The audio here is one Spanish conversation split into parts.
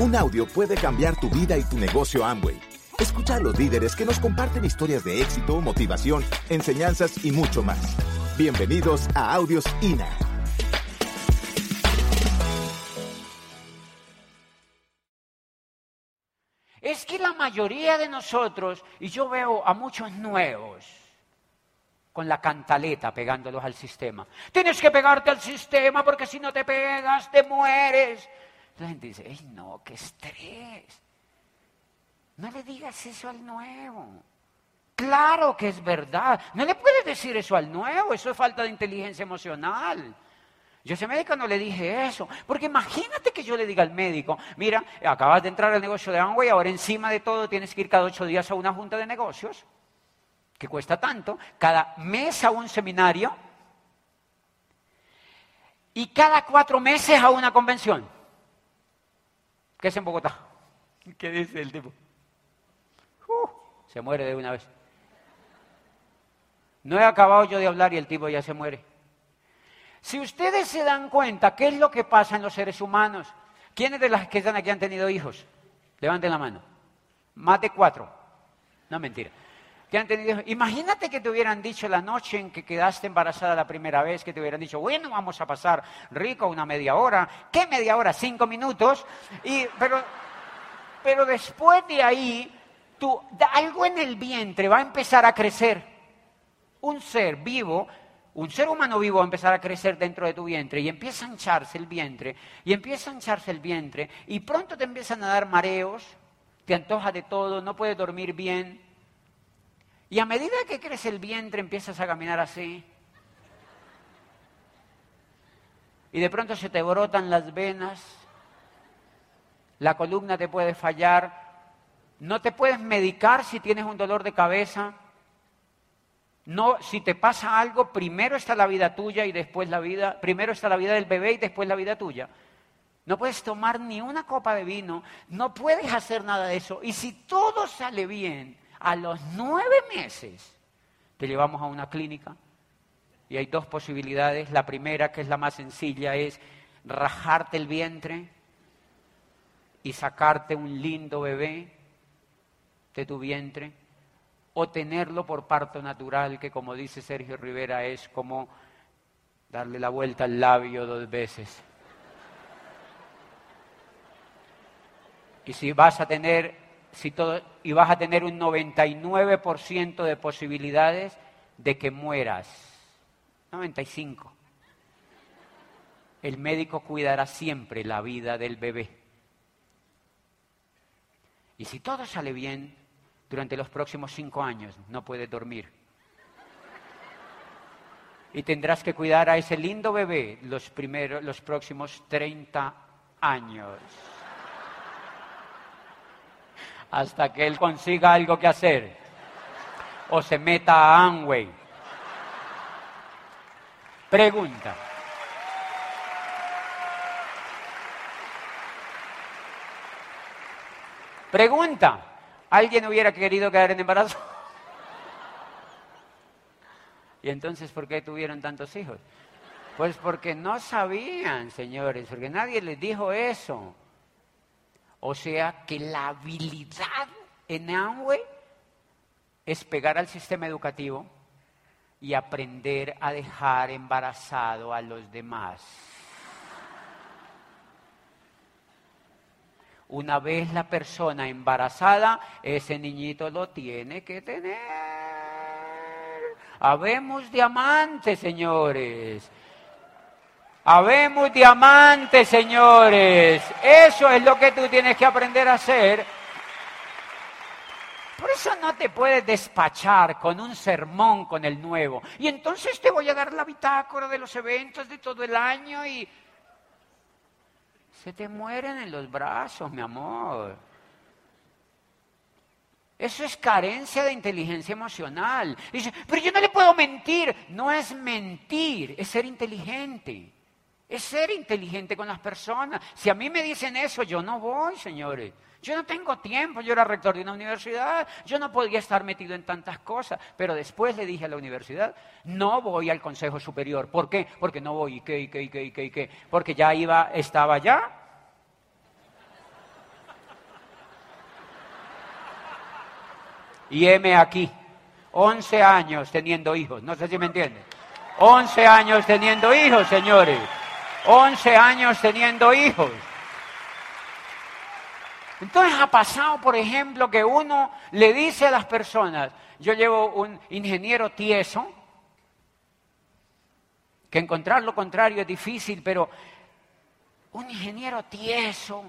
Un audio puede cambiar tu vida y tu negocio Amway. Escucha a los líderes que nos comparten historias de éxito, motivación, enseñanzas y mucho más. Bienvenidos a Audios INA. Es que la mayoría de nosotros, y yo veo a muchos nuevos, con la cantaleta pegándolos al sistema. Tienes que pegarte al sistema porque si no te pegas te mueres. La gente dice, ¡ay no, qué estrés! No le digas eso al nuevo. Claro que es verdad. No le puedes decir eso al nuevo, eso es falta de inteligencia emocional. Yo ese médico no le dije eso, porque imagínate que yo le diga al médico, mira, acabas de entrar al negocio de Amway, ahora encima de todo tienes que ir cada ocho días a una junta de negocios, que cuesta tanto, cada mes a un seminario y cada cuatro meses a una convención, que es en Bogotá. ¿Qué dice el tipo? Uh, se muere de una vez. No he acabado yo de hablar y el tipo ya se muere. Si ustedes se dan cuenta, ¿qué es lo que pasa en los seres humanos? ¿Quiénes de las que están aquí han tenido hijos? Levanten la mano. Más de cuatro. No, mentira. ¿Qué han tenido Imagínate que te hubieran dicho la noche en que quedaste embarazada la primera vez, que te hubieran dicho, bueno, vamos a pasar rico una media hora. ¿Qué media hora? Cinco minutos. Y, pero, pero después de ahí, tú, algo en el vientre va a empezar a crecer. Un ser vivo un ser humano vivo va a empezar a crecer dentro de tu vientre y empieza a hincharse el vientre, y empieza a hincharse el vientre, y pronto te empiezan a dar mareos, te antoja de todo, no puedes dormir bien. Y a medida que crece el vientre empiezas a caminar así. Y de pronto se te brotan las venas, la columna te puede fallar, no te puedes medicar si tienes un dolor de cabeza. No, si te pasa algo, primero está la vida tuya y después la vida, primero está la vida del bebé y después la vida tuya. No puedes tomar ni una copa de vino, no puedes hacer nada de eso. Y si todo sale bien, a los nueve meses te llevamos a una clínica y hay dos posibilidades. La primera, que es la más sencilla, es rajarte el vientre y sacarte un lindo bebé de tu vientre o tenerlo por parto natural, que como dice Sergio Rivera es como darle la vuelta al labio dos veces. Y si vas a tener, si todo, y vas a tener un 99% de posibilidades de que mueras. 95. El médico cuidará siempre la vida del bebé. Y si todo sale bien, durante los próximos cinco años. No puedes dormir. Y tendrás que cuidar a ese lindo bebé los, primeros, los próximos 30 años. Hasta que él consiga algo que hacer. O se meta a Amway. Pregunta. Pregunta. ¿Alguien hubiera querido quedar en embarazo? ¿Y entonces por qué tuvieron tantos hijos? Pues porque no sabían, señores, porque nadie les dijo eso. O sea que la habilidad en Amway es pegar al sistema educativo y aprender a dejar embarazado a los demás. Una vez la persona embarazada, ese niñito lo tiene que tener. Habemos diamantes, señores. Habemos diamantes, señores. Eso es lo que tú tienes que aprender a hacer. Por eso no te puedes despachar con un sermón con el nuevo. Y entonces te voy a dar la bitácora de los eventos de todo el año y se te mueren en los brazos, mi amor. Eso es carencia de inteligencia emocional. Dice, pero yo no le puedo mentir. No es mentir, es ser inteligente. Es ser inteligente con las personas. Si a mí me dicen eso, yo no voy, señores. Yo no tengo tiempo, yo era rector de una universidad, yo no podía estar metido en tantas cosas. Pero después le dije a la universidad, no voy al Consejo Superior. ¿Por qué? Porque no voy, ¿y qué, y qué, y qué, y qué, y qué? Porque ya iba, estaba ya. Y heme aquí, 11 años teniendo hijos, no sé si me entienden. 11 años teniendo hijos, señores. 11 años teniendo hijos. Entonces ha pasado, por ejemplo, que uno le dice a las personas, yo llevo un ingeniero tieso, que encontrar lo contrario es difícil, pero un ingeniero tieso.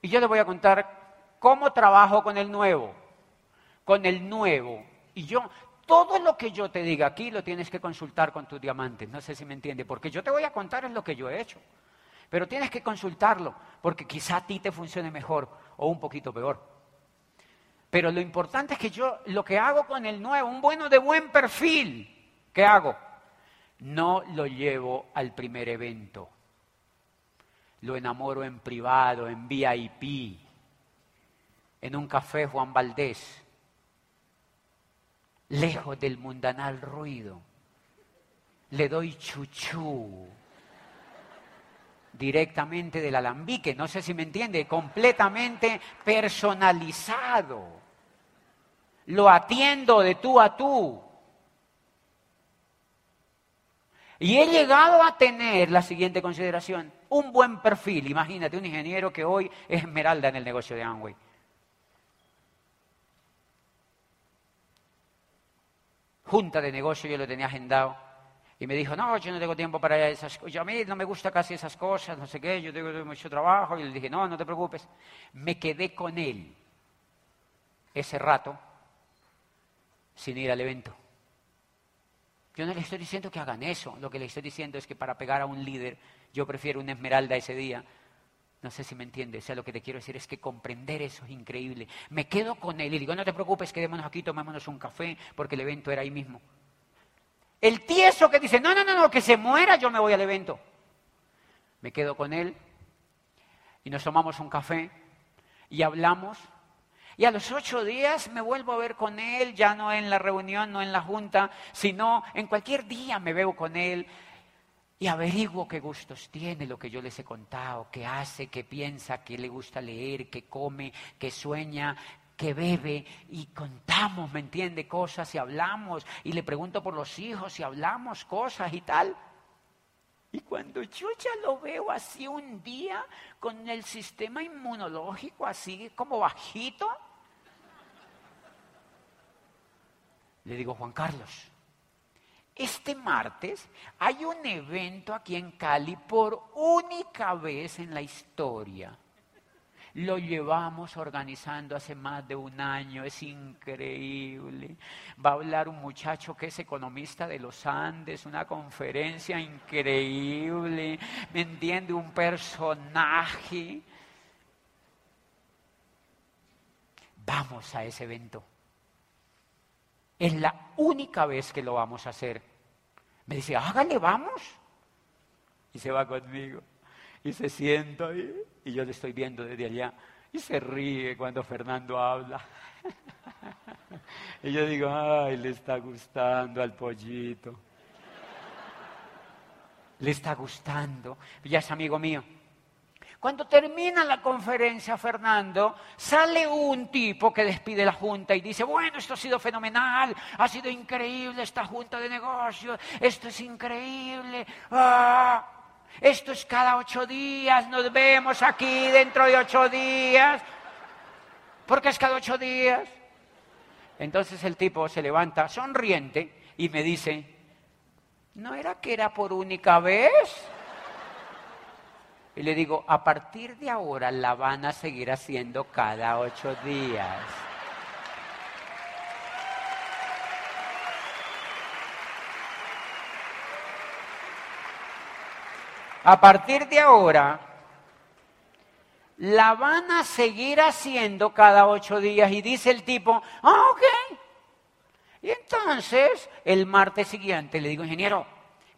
Y yo le voy a contar cómo trabajo con el nuevo, con el nuevo. Y yo, todo lo que yo te diga aquí lo tienes que consultar con tus diamantes, no sé si me entiende, porque yo te voy a contar es lo que yo he hecho. Pero tienes que consultarlo, porque quizá a ti te funcione mejor o un poquito peor. Pero lo importante es que yo lo que hago con el nuevo, un bueno de buen perfil, ¿Qué hago? No lo llevo al primer evento. Lo enamoro en privado, en VIP, en un café Juan Valdés, lejos del mundanal ruido. Le doy chuchú directamente del alambique, no sé si me entiende, completamente personalizado. Lo atiendo de tú a tú. Y he llegado a tener la siguiente consideración, un buen perfil. Imagínate, un ingeniero que hoy es esmeralda en el negocio de Amway. Junta de negocio, yo lo tenía agendado. Y me dijo, no, yo no tengo tiempo para esas cosas. a mí no me gusta casi esas cosas, no sé qué, yo tengo mucho trabajo. Y le dije, no, no te preocupes. Me quedé con él ese rato sin ir al evento. Yo no le estoy diciendo que hagan eso, lo que le estoy diciendo es que para pegar a un líder yo prefiero una esmeralda ese día. No sé si me entiendes, o sea, lo que te quiero decir es que comprender eso es increíble. Me quedo con él y digo, no te preocupes, quedémonos aquí, tomémonos un café, porque el evento era ahí mismo. El tieso que dice, no, no, no, no, que se muera, yo me voy al evento. Me quedo con él y nos tomamos un café y hablamos y a los ocho días me vuelvo a ver con él, ya no en la reunión, no en la junta, sino en cualquier día me veo con él y averiguo qué gustos tiene, lo que yo les he contado, qué hace, qué piensa, qué le gusta leer, qué come, qué sueña, qué bebe y contamos, ¿me entiende? Cosas y hablamos y le pregunto por los hijos y hablamos cosas y tal. Y cuando yo ya lo veo así un día con el sistema inmunológico así como bajito, Le digo, Juan Carlos, este martes hay un evento aquí en Cali por única vez en la historia. Lo llevamos organizando hace más de un año, es increíble. Va a hablar un muchacho que es economista de los Andes, una conferencia increíble, ¿me entiende? Un personaje. Vamos a ese evento. Es la única vez que lo vamos a hacer. Me dice, hágale, vamos. Y se va conmigo. Y se sienta ahí. Y yo le estoy viendo desde allá. Y se ríe cuando Fernando habla. y yo digo, ay, le está gustando al pollito. Le está gustando. Ya es amigo mío. Cuando termina la conferencia, Fernando, sale un tipo que despide la junta y dice, bueno, esto ha sido fenomenal, ha sido increíble esta junta de negocios, esto es increíble, ah, esto es cada ocho días, nos vemos aquí dentro de ocho días, porque es cada ocho días. Entonces el tipo se levanta sonriente y me dice, ¿no era que era por única vez? Y le digo, a partir de ahora la van a seguir haciendo cada ocho días. A partir de ahora, la van a seguir haciendo cada ocho días. Y dice el tipo, ah, ok. Y entonces, el martes siguiente le digo, ingeniero,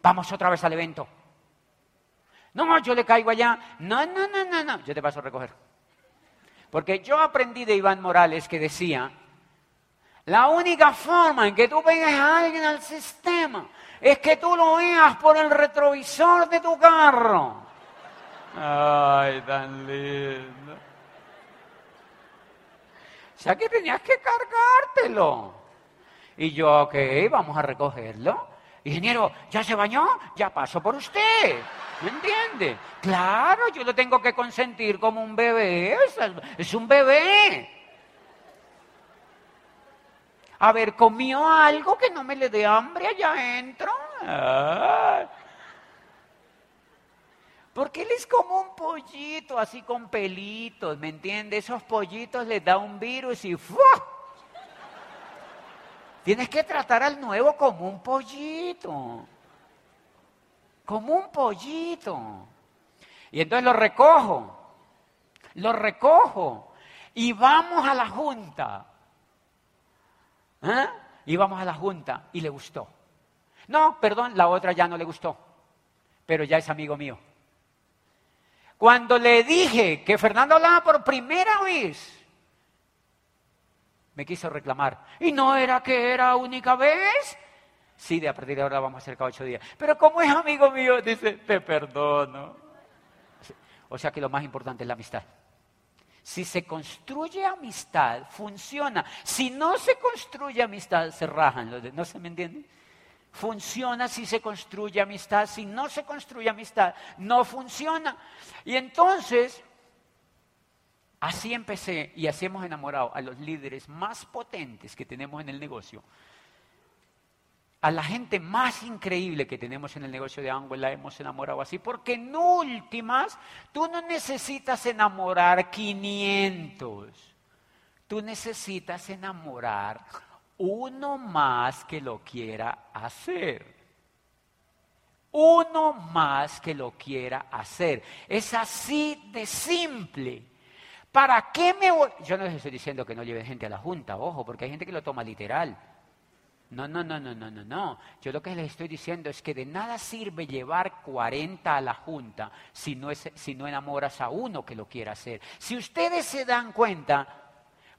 vamos otra vez al evento. No, yo le caigo allá. No, no, no, no, no. Yo te paso a recoger. Porque yo aprendí de Iván Morales que decía, la única forma en que tú pegues a alguien al sistema es que tú lo veas por el retrovisor de tu carro. Ay, tan lindo. O sea que tenías que cargártelo. Y yo, ok, vamos a recogerlo. Ingeniero, ¿ya se bañó? Ya paso por usted. ¿Me entiende? Claro, yo lo tengo que consentir como un bebé. Es un bebé. A ver, ¿comió algo que no me le dé hambre allá adentro? Porque él es como un pollito así con pelitos, ¿me entiende? Esos pollitos les da un virus y ¡fua! Tienes que tratar al nuevo como un pollito. Como un pollito. Y entonces lo recojo. Lo recojo. Y vamos a la junta. ¿Eh? Y vamos a la junta. Y le gustó. No, perdón, la otra ya no le gustó. Pero ya es amigo mío. Cuando le dije que Fernando hablaba por primera vez, me quiso reclamar. ¿Y no era que era única vez? Sí, de a partir de ahora vamos a hacer cada ocho días. Pero como es amigo mío, dice, te perdono. O sea que lo más importante es la amistad. Si se construye amistad, funciona. Si no se construye amistad, se rajan. ¿No se me entiende? Funciona si se construye amistad, si no se construye amistad, no funciona. Y entonces, así empecé y así hemos enamorado a los líderes más potentes que tenemos en el negocio. A la gente más increíble que tenemos en el negocio de Amway la hemos enamorado así, porque en últimas tú no necesitas enamorar 500, tú necesitas enamorar uno más que lo quiera hacer. Uno más que lo quiera hacer. Es así de simple. ¿Para qué me voy? Yo no les estoy diciendo que no lleven gente a la junta, ojo, porque hay gente que lo toma literal. No, no, no, no, no, no, no. Yo lo que les estoy diciendo es que de nada sirve llevar 40 a la junta si no, es, si no enamoras a uno que lo quiera hacer. Si ustedes se dan cuenta,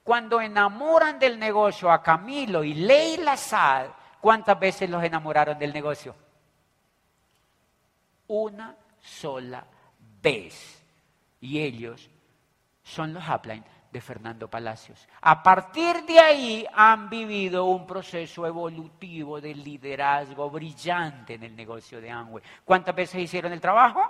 cuando enamoran del negocio a Camilo y Leila Saad, ¿cuántas veces los enamoraron del negocio? Una sola vez. Y ellos son los upline de Fernando Palacios. A partir de ahí han vivido un proceso evolutivo de liderazgo brillante en el negocio de Amway. ¿Cuántas veces hicieron el trabajo?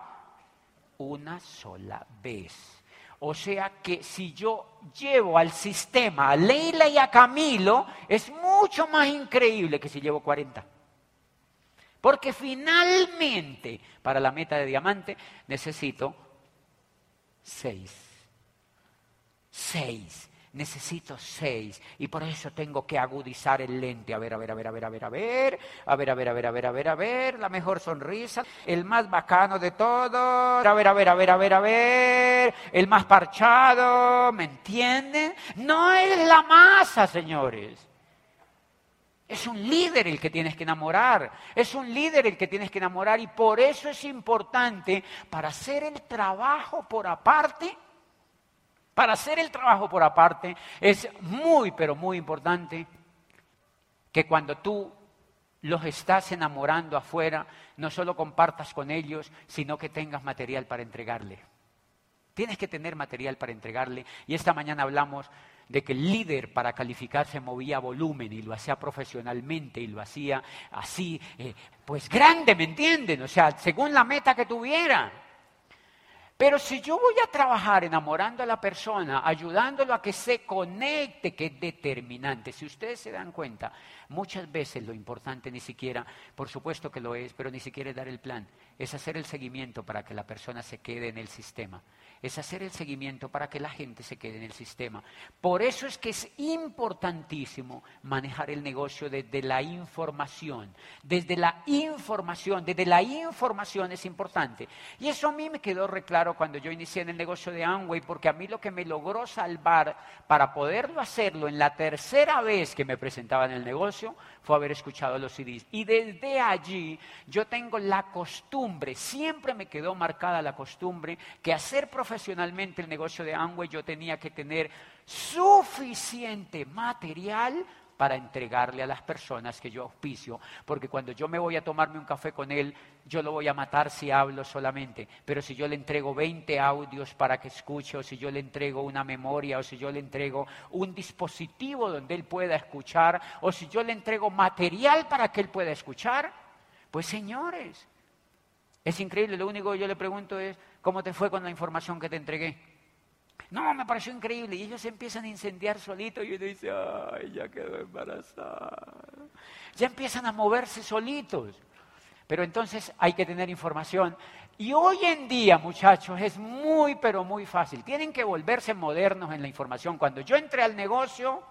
Una sola vez. O sea que si yo llevo al sistema a Leila y a Camilo, es mucho más increíble que si llevo 40. Porque finalmente, para la meta de diamante, necesito seis seis. Necesito seis. Y por eso tengo que agudizar el lente. A ver, a ver, a ver, a ver, a ver, a ver. A ver, a ver, a ver, a ver, a ver, a ver. La mejor sonrisa. El más bacano de todos. A ver, a ver, a ver, a ver, a ver. El más parchado. ¿Me entienden? No es la masa, señores. Es un líder el que tienes que enamorar, es un líder el que tienes que enamorar y por eso es importante para hacer el trabajo por aparte, para hacer el trabajo por aparte, es muy, pero muy importante que cuando tú los estás enamorando afuera, no solo compartas con ellos, sino que tengas material para entregarle. Tienes que tener material para entregarle. Y esta mañana hablamos de que el líder para calificarse movía volumen y lo hacía profesionalmente y lo hacía así, eh, pues grande, ¿me entienden? O sea, según la meta que tuviera. Pero si yo voy a trabajar enamorando a la persona, ayudándolo a que se conecte, que es determinante, si ustedes se dan cuenta, muchas veces lo importante ni siquiera, por supuesto que lo es, pero ni siquiera es dar el plan, es hacer el seguimiento para que la persona se quede en el sistema es hacer el seguimiento para que la gente se quede en el sistema. Por eso es que es importantísimo manejar el negocio desde la información. Desde la información, desde la información es importante. Y eso a mí me quedó reclaro cuando yo inicié en el negocio de Amway, porque a mí lo que me logró salvar para poderlo hacerlo en la tercera vez que me presentaba en el negocio fue haber escuchado los CDs. Y desde allí yo tengo la costumbre, siempre me quedó marcada la costumbre que hacer profesionalmente el negocio de Amway yo tenía que tener suficiente material para entregarle a las personas que yo auspicio, porque cuando yo me voy a tomarme un café con él, yo lo voy a matar si hablo solamente, pero si yo le entrego 20 audios para que escuche, o si yo le entrego una memoria, o si yo le entrego un dispositivo donde él pueda escuchar, o si yo le entrego material para que él pueda escuchar, pues señores, es increíble, lo único que yo le pregunto es, ¿cómo te fue con la información que te entregué? No, me pareció increíble. Y ellos empiezan a incendiar solitos y uno dice, ay, ya quedó embarazada. Ya empiezan a moverse solitos. Pero entonces hay que tener información. Y hoy en día, muchachos, es muy, pero muy fácil. Tienen que volverse modernos en la información. Cuando yo entré al negocio,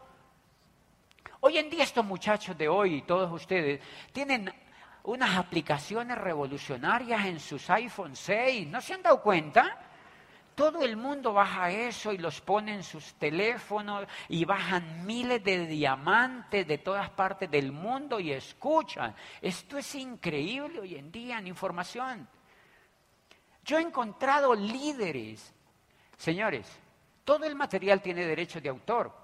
hoy en día estos muchachos de hoy, todos ustedes, tienen unas aplicaciones revolucionarias en sus iPhone 6. ¿No se han dado cuenta? Todo el mundo baja eso y los pone en sus teléfonos y bajan miles de diamantes de todas partes del mundo y escuchan. Esto es increíble hoy en día en información. Yo he encontrado líderes. Señores, todo el material tiene derecho de autor.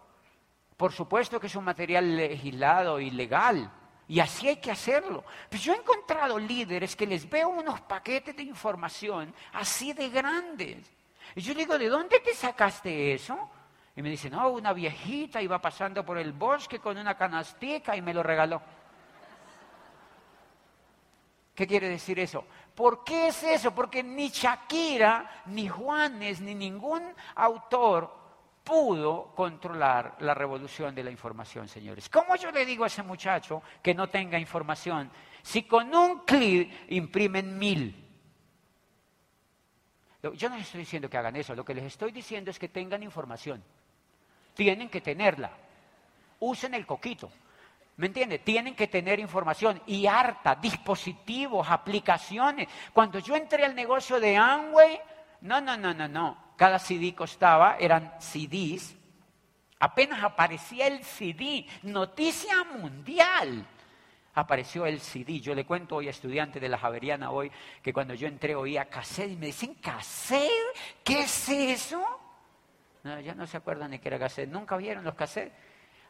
Por supuesto que es un material legislado y legal. Y así hay que hacerlo. Pero yo he encontrado líderes que les veo unos paquetes de información así de grandes. Y yo digo, ¿de dónde te sacaste eso? Y me dice, no, una viejita iba pasando por el bosque con una canastica y me lo regaló. ¿Qué quiere decir eso? ¿Por qué es eso? Porque ni Shakira, ni Juanes, ni ningún autor pudo controlar la revolución de la información, señores. ¿Cómo yo le digo a ese muchacho que no tenga información si con un clic imprimen mil? Yo no les estoy diciendo que hagan eso, lo que les estoy diciendo es que tengan información. Tienen que tenerla. Usen el coquito. ¿Me entiende? Tienen que tener información y harta, dispositivos, aplicaciones. Cuando yo entré al negocio de Amway, no, no, no, no, no. Cada CD costaba, eran CDs. Apenas aparecía el CD, noticia mundial apareció el CD. Yo le cuento hoy a estudiantes de la Javeriana hoy que cuando yo entré oía cassette y me dicen, ¿cassette? ¿Qué es eso? No, ya no se acuerdan de qué era cassette. Nunca vieron los cassettes.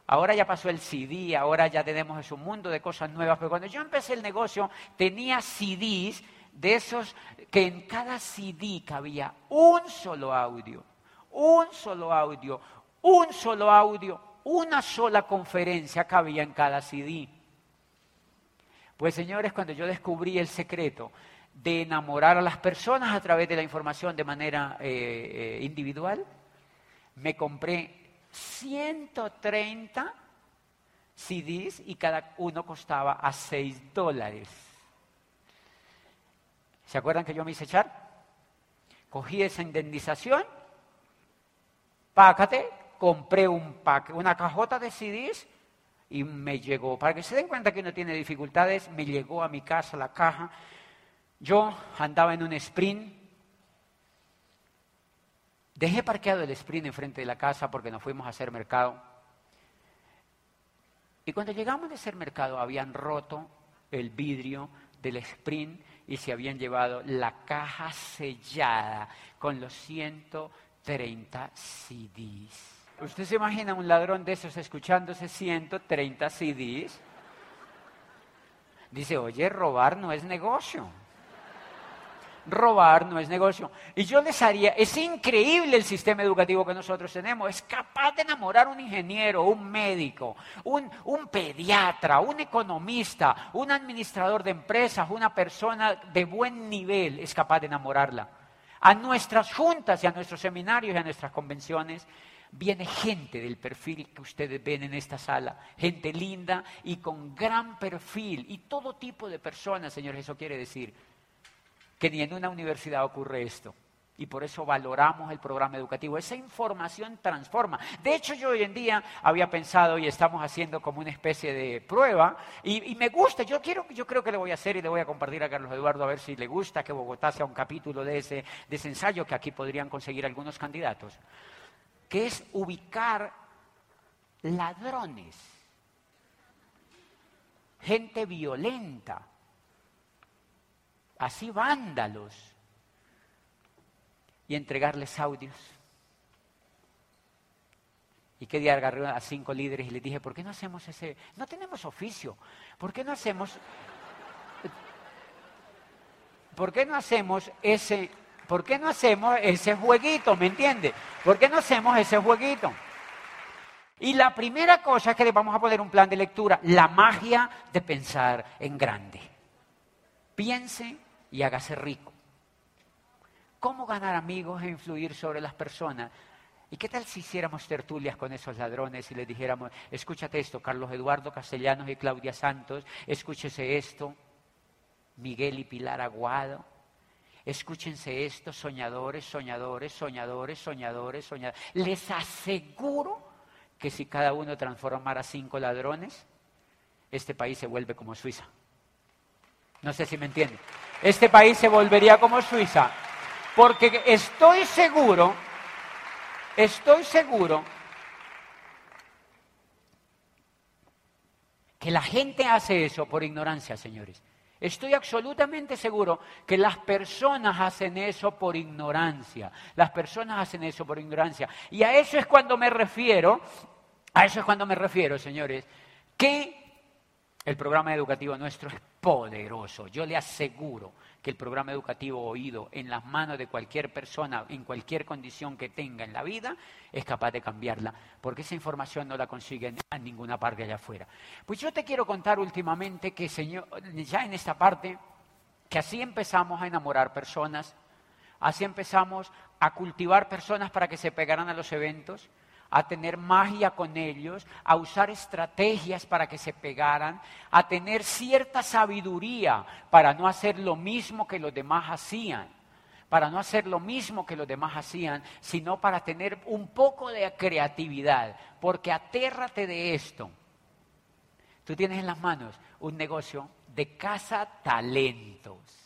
Ahora ya pasó el CD, ahora ya tenemos un mundo de cosas nuevas. Pero cuando yo empecé el negocio tenía CDs de esos que en cada CD cabía un solo audio, un solo audio, un solo audio, una sola conferencia cabía en cada CD. Pues señores, cuando yo descubrí el secreto de enamorar a las personas a través de la información de manera eh, eh, individual, me compré 130 CDs y cada uno costaba a 6 dólares. ¿Se acuerdan que yo me hice echar? Cogí esa indemnización, pácate, compré un una cajota de CDs y me llegó, para que se den cuenta que no tiene dificultades, me llegó a mi casa la caja. Yo andaba en un sprint, dejé parqueado el sprint enfrente de la casa porque nos fuimos a hacer mercado. Y cuando llegamos de hacer mercado habían roto el vidrio del sprint y se habían llevado la caja sellada con los 130 CDs. ¿Usted se imagina un ladrón de esos escuchándose 130 CDs? Dice, oye, robar no es negocio. Robar no es negocio. Y yo les haría, es increíble el sistema educativo que nosotros tenemos. Es capaz de enamorar un ingeniero, un médico, un, un pediatra, un economista, un administrador de empresas, una persona de buen nivel. Es capaz de enamorarla. A nuestras juntas y a nuestros seminarios y a nuestras convenciones viene gente del perfil que ustedes ven en esta sala, gente linda y con gran perfil, y todo tipo de personas, señores, eso quiere decir que ni en una universidad ocurre esto. Y por eso valoramos el programa educativo. Esa información transforma. De hecho, yo hoy en día había pensado y estamos haciendo como una especie de prueba. Y, me gusta, yo, quiero, yo creo que lo voy a hacer y le voy a compartir a Carlos Eduardo a ver si le gusta que Bogotá sea un capítulo de ese, de ese ensayo que aquí podrían conseguir algunos candidatos que es ubicar ladrones, gente violenta, así vándalos, y entregarles audios. Y qué día agarré a cinco líderes y les dije, ¿por qué no hacemos ese? No tenemos oficio. ¿Por qué no hacemos? ¿Por qué no hacemos ese? ¿Por qué no hacemos ese jueguito? ¿Me entiende? ¿Por qué no hacemos ese jueguito? Y la primera cosa es que le vamos a poner un plan de lectura, la magia de pensar en grande. Piense y hágase rico. ¿Cómo ganar amigos e influir sobre las personas? ¿Y qué tal si hiciéramos tertulias con esos ladrones y les dijéramos, escúchate esto, Carlos Eduardo Castellanos y Claudia Santos, escúchese esto, Miguel y Pilar Aguado, escúchense esto, soñadores, soñadores, soñadores, soñadores, soñadores. Les aseguro que si cada uno transformara cinco ladrones, este país se vuelve como Suiza. No sé si me entienden. Este país se volvería como Suiza. Porque estoy seguro, estoy seguro que la gente hace eso por ignorancia, señores. Estoy absolutamente seguro que las personas hacen eso por ignorancia. Las personas hacen eso por ignorancia. Y a eso es cuando me refiero, a eso es cuando me refiero, señores, que el programa educativo nuestro es poderoso. Yo le aseguro que el programa educativo oído en las manos de cualquier persona, en cualquier condición que tenga en la vida, es capaz de cambiarla, porque esa información no la consigue en ninguna parte allá afuera. Pues yo te quiero contar últimamente que, señor, ya en esta parte, que así empezamos a enamorar personas, así empezamos a cultivar personas para que se pegaran a los eventos, a tener magia con ellos, a usar estrategias para que se pegaran, a tener cierta sabiduría para no hacer lo mismo que los demás hacían, para no hacer lo mismo que los demás hacían, sino para tener un poco de creatividad, porque atérrate de esto. Tú tienes en las manos un negocio de casa talentos.